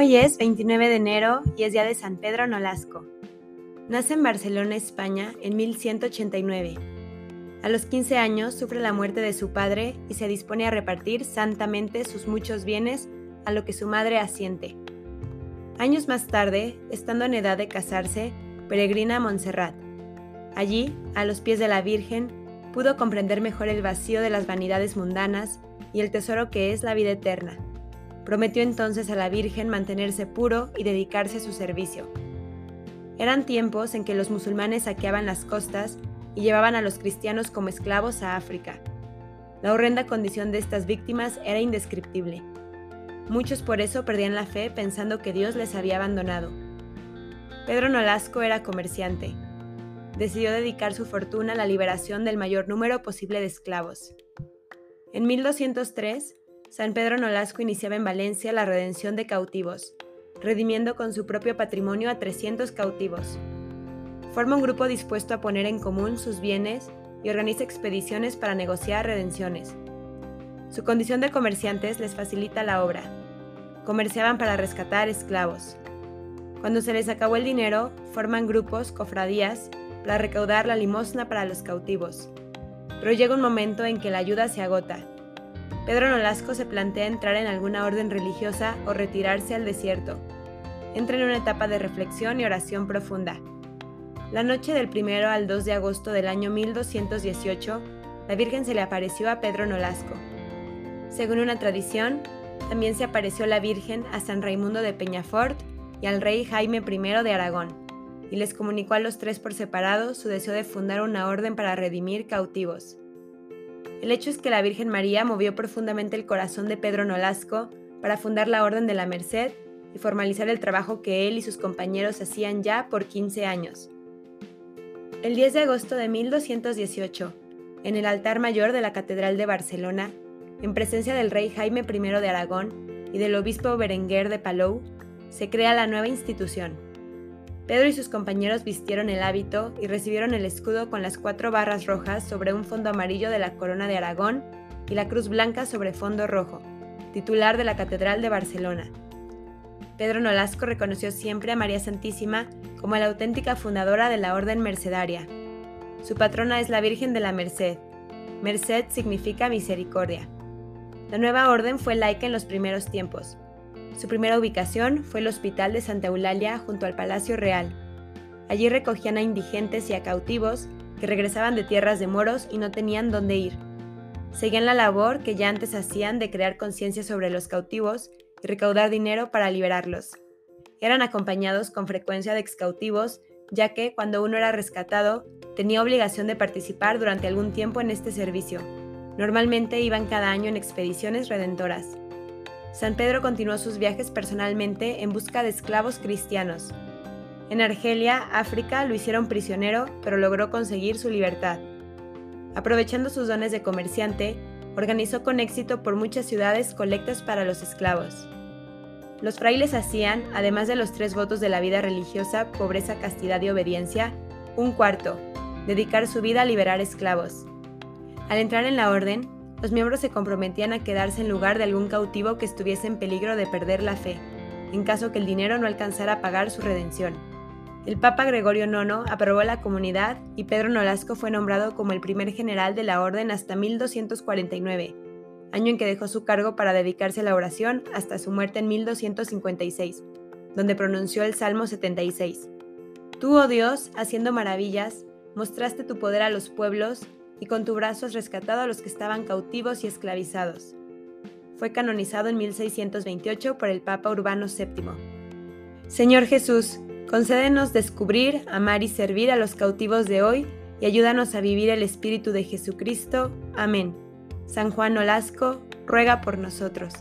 Hoy es 29 de enero y es día de San Pedro Nolasco. Nace en Barcelona, España, en 1189. A los 15 años sufre la muerte de su padre y se dispone a repartir santamente sus muchos bienes a lo que su madre asiente. Años más tarde, estando en edad de casarse, peregrina a Montserrat. Allí, a los pies de la Virgen, pudo comprender mejor el vacío de las vanidades mundanas y el tesoro que es la vida eterna Prometió entonces a la Virgen mantenerse puro y dedicarse a su servicio. Eran tiempos en que los musulmanes saqueaban las costas y llevaban a los cristianos como esclavos a África. La horrenda condición de estas víctimas era indescriptible. Muchos por eso perdían la fe pensando que Dios les había abandonado. Pedro Nolasco era comerciante. Decidió dedicar su fortuna a la liberación del mayor número posible de esclavos. En 1203, San Pedro Nolasco iniciaba en Valencia la redención de cautivos, redimiendo con su propio patrimonio a 300 cautivos. Forma un grupo dispuesto a poner en común sus bienes y organiza expediciones para negociar redenciones. Su condición de comerciantes les facilita la obra. Comerciaban para rescatar esclavos. Cuando se les acabó el dinero, forman grupos, cofradías, para recaudar la limosna para los cautivos. Pero llega un momento en que la ayuda se agota Pedro Nolasco se plantea entrar en alguna orden religiosa o retirarse al desierto. Entra en una etapa de reflexión y oración profunda. La noche del 1 al 2 de agosto del año 1218, la Virgen se le apareció a Pedro Nolasco. Según una tradición, también se apareció la Virgen a San Raimundo de Peñafort y al rey Jaime I de Aragón, y les comunicó a los tres por separado su deseo de fundar una orden para redimir cautivos. El hecho es que la Virgen María movió profundamente el corazón de Pedro Nolasco para fundar la Orden de la Merced y formalizar el trabajo que él y sus compañeros hacían ya por 15 años. El 10 de agosto de 1218, en el altar mayor de la Catedral de Barcelona, en presencia del rey Jaime I de Aragón y del obispo Berenguer de Palou, se crea la nueva institución, Pedro y sus compañeros vistieron el hábito y recibieron el escudo con las cuatro barras rojas sobre un fondo amarillo de la corona de Aragón y la cruz blanca sobre fondo rojo, titular de la Catedral de Barcelona. Pedro Nolasco reconoció siempre a María Santísima como la auténtica fundadora de la Orden Mercedaria. Su patrona es la Virgen de la Merced. Merced significa misericordia. La nueva orden fue laica en los primeros tiempos, su primera ubicación fue el Hospital de Santa Eulalia junto al Palacio Real. Allí recogían a indigentes y a cautivos que regresaban de tierras de moros y no tenían dónde ir. Seguían la labor que ya antes hacían de crear conciencia sobre los cautivos y recaudar dinero para liberarlos. Eran acompañados con frecuencia de excautivos, ya que cuando uno era rescatado, tenía obligación de participar durante algún tiempo en este servicio. Normalmente iban cada año en expediciones redentoras. San Pedro continuó sus viajes personalmente en busca de esclavos cristianos. En Argelia, África, lo hicieron prisionero, pero logró conseguir su libertad. Aprovechando sus dones de comerciante, organizó con éxito por muchas ciudades colectas para los esclavos. Los frailes hacían, además de los tres votos de la vida religiosa, pobreza, castidad y obediencia, un cuarto, dedicar su vida a liberar esclavos. Al entrar en la orden, los miembros se comprometían a quedarse en lugar de algún cautivo que estuviese en peligro de perder la fe, en caso que el dinero no alcanzara a pagar su redención. El Papa Gregorio IX aprobó la comunidad y Pedro Nolasco fue nombrado como el primer general de la orden hasta 1249, año en que dejó su cargo para dedicarse a la oración hasta su muerte en 1256, donde pronunció el Salmo 76. Tú, oh Dios, haciendo maravillas, mostraste tu poder a los pueblos y con tu brazo has rescatado a los que estaban cautivos y esclavizados. Fue canonizado en 1628 por el Papa Urbano VII. Señor Jesús, concédenos descubrir, amar y servir a los cautivos de hoy y ayúdanos a vivir el Espíritu de Jesucristo. Amén. San Juan Olasco, ruega por nosotros.